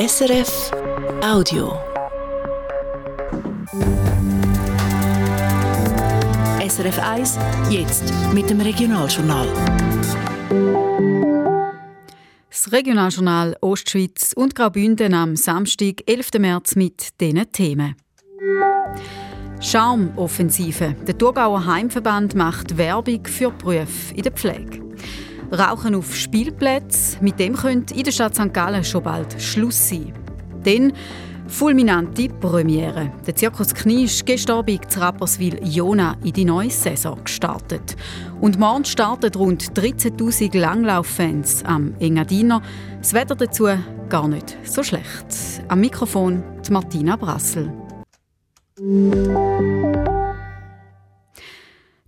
SRF Audio. SRF 1, jetzt mit dem Regionaljournal. Das Regionaljournal Ostschweiz und Graubünden am Samstag, 11. März mit diesen Themen. Charmoffensive. Der Thurgauer Heimverband macht Werbung für Berufe in der Pflege. Rauchen auf Spielplätzen, mit dem könnte in der Stadt St. Gallen schon bald Schluss sein. Dann fulminante Premiere. Der Zirkus Knie ist gestern Abend zu Rapperswil Jona in die neue Saison gestartet. Und morgen starten rund 13'000 Langlauffans am Engadiner. Das Wetter dazu gar nicht so schlecht. Am Mikrofon Martina Brassel.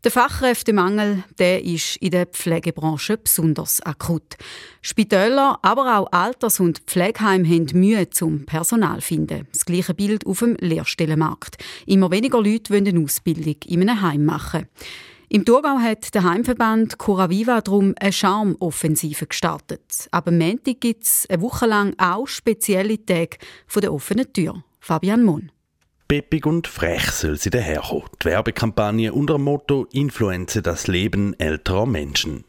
Der Fachkräftemangel der ist in der Pflegebranche besonders akut. Spitäler, aber auch Alters- und Pflegeheime haben Mühe zum Personal zu finden. Das gleiche Bild auf dem Lehrstellenmarkt. Immer weniger Leute wollen eine Ausbildung in einem Heim machen. Im Thurgau hat der Heimverband Curaviva darum eine Charmoffensive gestartet. Aber am Montag gibt es eine Woche lang auch spezielle Tage der offenen Tür. Fabian Mohn. Peppig und frech soll sie daherkommen. Die Werbekampagne unter dem Motto Influenze das Leben älterer Menschen.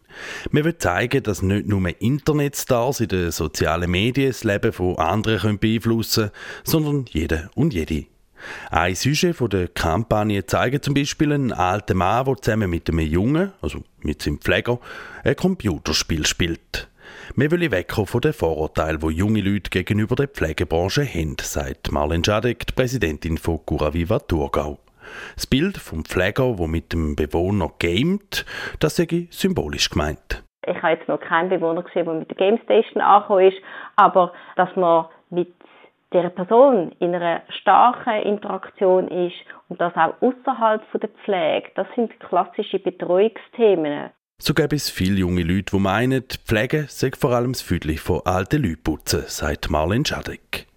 Wir wollen zeigen, dass nicht nur Internetstars in den sozialen Medien das Leben von anderen beeinflussen können, sondern jede und jede. Ein Sujet der Kampagne zeigt zum Beispiel einen alten Mann, der zusammen mit einem Jungen, also mit seinem Pfleger, ein Computerspiel spielt. Wir wollen wegkommen von den Vorurteilen, die junge Leute gegenüber der Pflegebranche haben, sagt Marlene Schadek, die Präsidentin von Curaviva Thurgau. Das Bild vom Pfleger, wo mit dem Bewohner gamet, das sei symbolisch gemeint. Ich habe jetzt noch keinen Bewohner gesehen, der mit der Game Station angekommen ist, aber dass man mit der Person in einer starken Interaktion ist und das auch außerhalb der Pflege, das sind klassische Betreuungsthemen. So gäbe es viele junge Leute, die meinen, die Pflege sei vor allem das Füdli von alten Leuten putzen, sagt Marlene Schadek.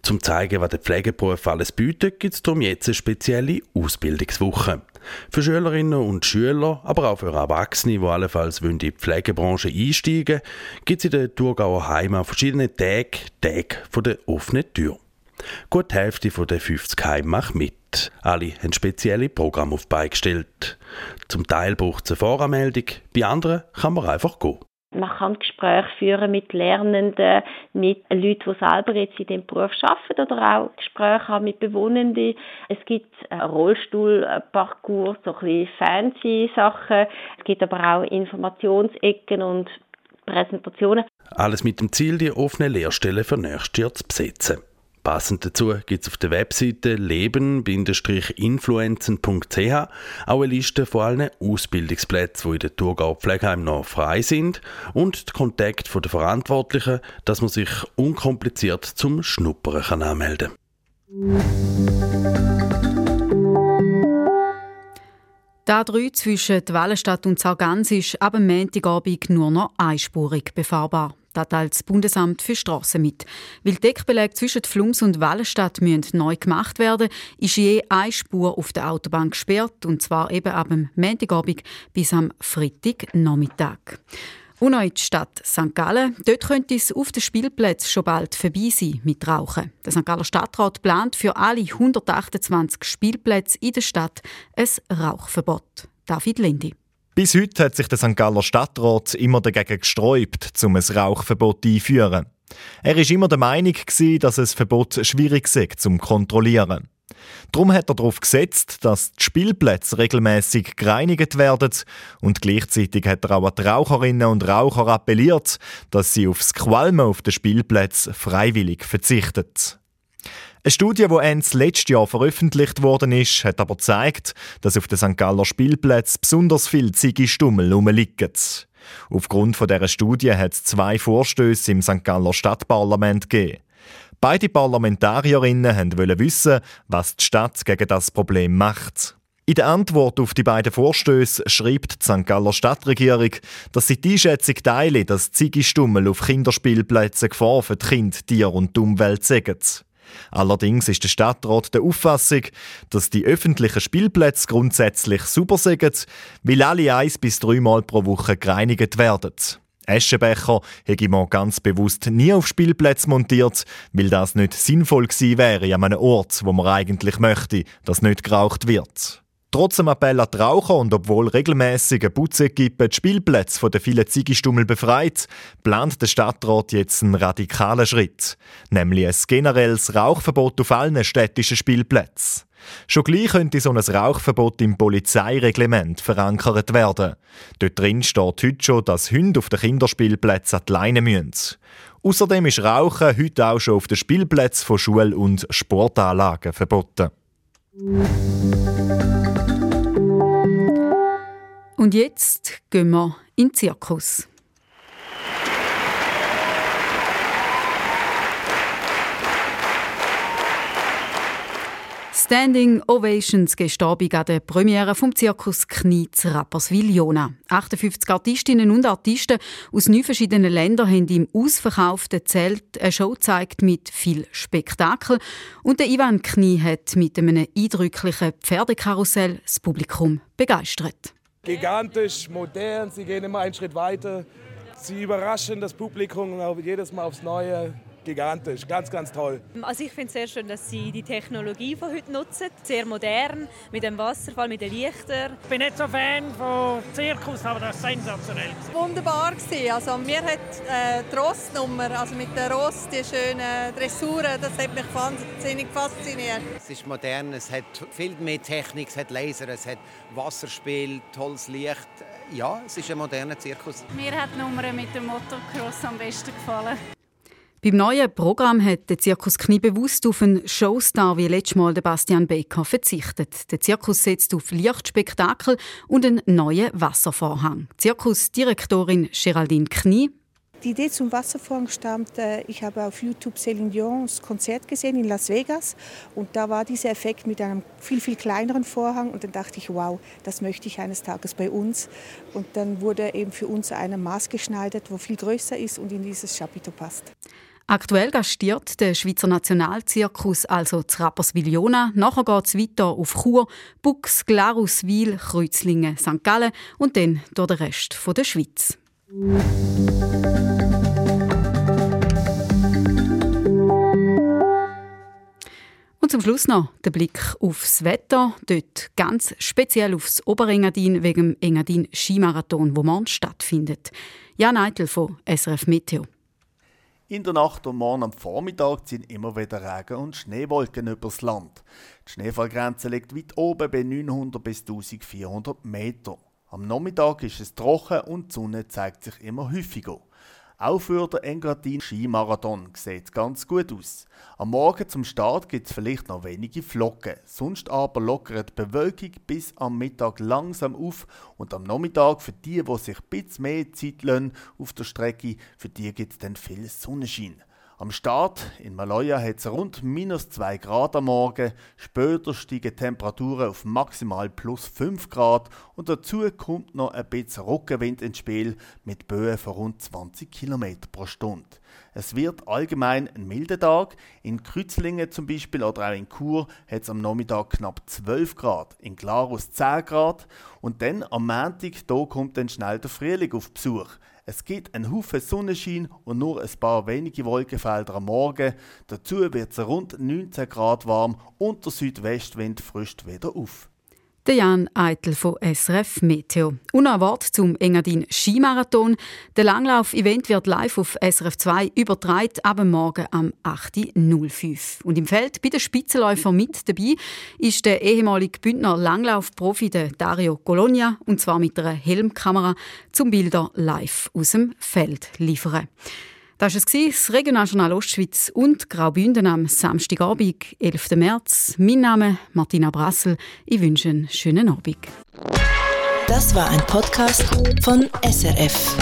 Zum zeigen, was der Pflegeberuf alles bietet, gibt es darum jetzt eine spezielle Ausbildungswoche. Für Schülerinnen und Schüler, aber auch für Erwachsene, die allenfalls in die Pflegebranche einsteigen gibt es in der Thurgauer Heime verschiedene Tage, Tage von der offenen Tür. Gut die Hälfte der 50 Heime macht mit. Alle haben spezielle Programme auf beigestellt. Zum Teil braucht es eine Voranmeldung, bei anderen kann man einfach gehen. Man kann Gespräche führen mit Lernenden, mit Leuten, die selber jetzt in diesem Beruf arbeiten oder auch Gespräche haben mit Bewohnenden. Es gibt Rollstuhlparcours, so ein bisschen fancy Sachen. Es gibt aber auch Informationsecken und Präsentationen. Alles mit dem Ziel, die offenen Lehrstellen für nächstes Jahr zu besetzen. Passend dazu gibt es auf der Webseite leben-influenzen.ch auch eine Liste von allen Ausbildungsplätzen, die in der Thurgau Pflegeheim noch frei sind und die Kontakte der Verantwortlichen, dass man sich unkompliziert zum Schnuppern kann anmelden. Die A3 zwischen Wallenstadt und Sargans ist ab dem Montagabend nur noch einspurig befahrbar. Das teilt das Bundesamt für Strassen mit. Weil die Deckbeläge zwischen Flums und Wallenstadt müssen neu gemacht werden, ist je eine Spur auf der Autobahn gesperrt, und zwar eben ab dem Montagabend bis am Freitagnachmittag. Und auch in die Stadt St. Gallen. Dort könnte es auf den Spielplätzen schon bald vorbei sein mit Rauchen. Der St. Galler Stadtrat plant für alle 128 Spielplätze in der Stadt ein Rauchverbot. David Lindy. Bis heute hat sich der St. Galler Stadtrat immer dagegen gesträubt, um ein Rauchverbot einzuführen. Er war immer der Meinung, dass ein Verbot schwierig sei zum kontrollieren. Darum hat er darauf gesetzt, dass die Spielplätze regelmäßig gereinigt werden und gleichzeitig hat er auch an die Raucherinnen und Raucher appelliert, dass sie aufs Qualmen auf den Spielplätzen freiwillig verzichten. Eine Studie, die Ende letztes Jahr veröffentlicht worden ist, hat aber gezeigt, dass auf den St. Galler Spielplätzen besonders viele Ziggy-Stummel rumliegen. Aufgrund dieser Studie hat es zwei Vorstöße im St. Galler Stadtparlament gegeben. Beide Parlamentarierinnen wollten wissen, was die Stadt gegen das Problem macht. In der Antwort auf die beiden Vorstöße schreibt die St. Galler Stadtregierung, dass sie die Einschätzung teilen, dass Ziggy-Stummel auf Kinderspielplätzen Gefahr für die Kinder, Tiere und Umwelt sagen. Allerdings ist der Stadtrat der Auffassung, dass die öffentlichen Spielplätze grundsätzlich super sind, weil alle eins bis dreimal pro Woche gereinigt werden. Eschenbecher hätte man ganz bewusst nie auf Spielplätze montiert, weil das nicht sinnvoll gewesen wäre an einem Ort, wo man eigentlich möchte, dass nicht geraucht wird. Trotz dem Appell an die Raucher und obwohl regelmäßig eine Putzequipe die Spielplätze von den vielen Ziegestummel befreit, plant der Stadtrat jetzt einen radikalen Schritt, nämlich ein generelles Rauchverbot auf allen städtischen Spielplätzen. Schon gleich könnte so ein Rauchverbot im Polizeireglement verankert werden. Dort drin steht heute schon, dass Hunde auf den Kinderspielplätzen an die Leine müssen. Außerdem ist Rauchen heute auch schon auf den Spielplätzen von Schul- und Sportanlagen verboten. Und jetzt gehen wir in den Zirkus. Standing Ovations gestern an der Premiere vom Zirkus Knie zu Rapperswil-Jona. 58 Artistinnen und Artisten aus neun verschiedenen Ländern haben im ausverkauften Zelt eine Show gezeigt mit viel Spektakel. Und der Ivan Knie hat mit einem eindrücklichen Pferdekarussell das Publikum begeistert. Gigantisch, modern, sie gehen immer einen Schritt weiter. Sie überraschen das Publikum jedes Mal aufs Neue gigantisch, ganz, ganz toll. Also ich finde es sehr schön, dass Sie die Technologie von heute nutzen, sehr modern, mit dem Wasserfall, mit den Lichtern. Ich bin nicht so Fan von Zirkus, aber das ist sensationell. Wunderbar gewesen. Also mir hat äh, die Rossnummer, also mit der Ross, die schönen Dressuren, das hat mich wahnsinnig fasziniert. Es ist modern, es hat viel mehr Technik, es hat Laser, es hat Wasserspiel, tolles Licht. Ja, es ist ein moderner Zirkus. Mir hat die Nummer mit dem Motocross am besten gefallen. Beim neuen Programm hat der Zirkus Knie bewusst auf einen Showstar wie letztes Mal Bastian Becker verzichtet. Der Zirkus setzt auf Lichtspektakel und einen neuen Wasservorhang. Zirkusdirektorin Geraldine Knie die Idee zum Wasservorhang stammt, äh, ich habe auf YouTube Céline Dion's Konzert gesehen in Las Vegas und da war dieser Effekt mit einem viel, viel kleineren Vorhang und dann dachte ich, wow, das möchte ich eines Tages bei uns. Und dann wurde eben für uns eine Maß geschneidert, wo viel größer ist und in dieses Chapiteau passt. Aktuell gastiert der Schweizer Nationalzirkus also zu Rapperswil-Jona. Nachher geht es weiter auf Chur, Bux, Glaruswil, Kreuzlingen, St. Gallen und dann durch den Rest der Schweiz. Und zum Schluss noch der Blick aufs Wetter. Dort ganz speziell aufs Oberengadin wegen dem Engadin Skimarathon, wo morgen stattfindet. Jan Eitel von SRF Meteo. In der Nacht und morgen am Vormittag ziehen immer wieder Regen- und Schneewolken übers Land. Die Schneefallgrenze liegt weit oben bei 900 bis 1400 Meter. Am Nachmittag ist es trocken und die Sonne zeigt sich immer häufiger. Auch für den Engadin Skimarathon sieht es ganz gut aus. Am Morgen zum Start gibt es vielleicht noch wenige Flocken, sonst aber lockert die Bewölkung bis am Mittag langsam auf und am Nachmittag für die, die sich ein bisschen mehr Zeit lassen auf der Strecke, für die gibt es dann viel Sonnenschein. Am Start in Maloja hat es rund minus 2 Grad am Morgen, später steigen Temperaturen auf maximal plus 5 Grad und dazu kommt noch ein bisschen Rückenwind ins Spiel mit Böen von rund 20 km pro Stunde. Es wird allgemein ein milder Tag. In Kreuzlingen zum Beispiel oder auch in Chur hat es am Nachmittag knapp 12 Grad, in Glarus 10 Grad und dann am Montag da kommt dann schnell der Frühling auf Besuch. Es gibt einen Haufen Sonnenschein und nur ein paar wenige Wolkenfelder am Morgen. Dazu wird es rund 19 Grad warm und der Südwestwind frischt wieder auf. Der Jan Eitel von SRF Meteo. Und ein Wort zum Engadin Skimarathon. Der Langlauf-Event wird live auf SRF 2 übertragen, ab morgen am 8.05 Und im Feld bei den Spitzenläufern mit dabei ist der ehemalige Bündner Langlaufprofi Dario Colonia und zwar mit einer Helmkamera zum Bilder live aus dem Feld liefern. Das war es, das Regionaljournal Ostschweiz und Graubünden am Samstagabend, 11. März. Mein Name ist Martina Brassel. Ich wünsche einen schönen Abend. Das war ein Podcast von SRF.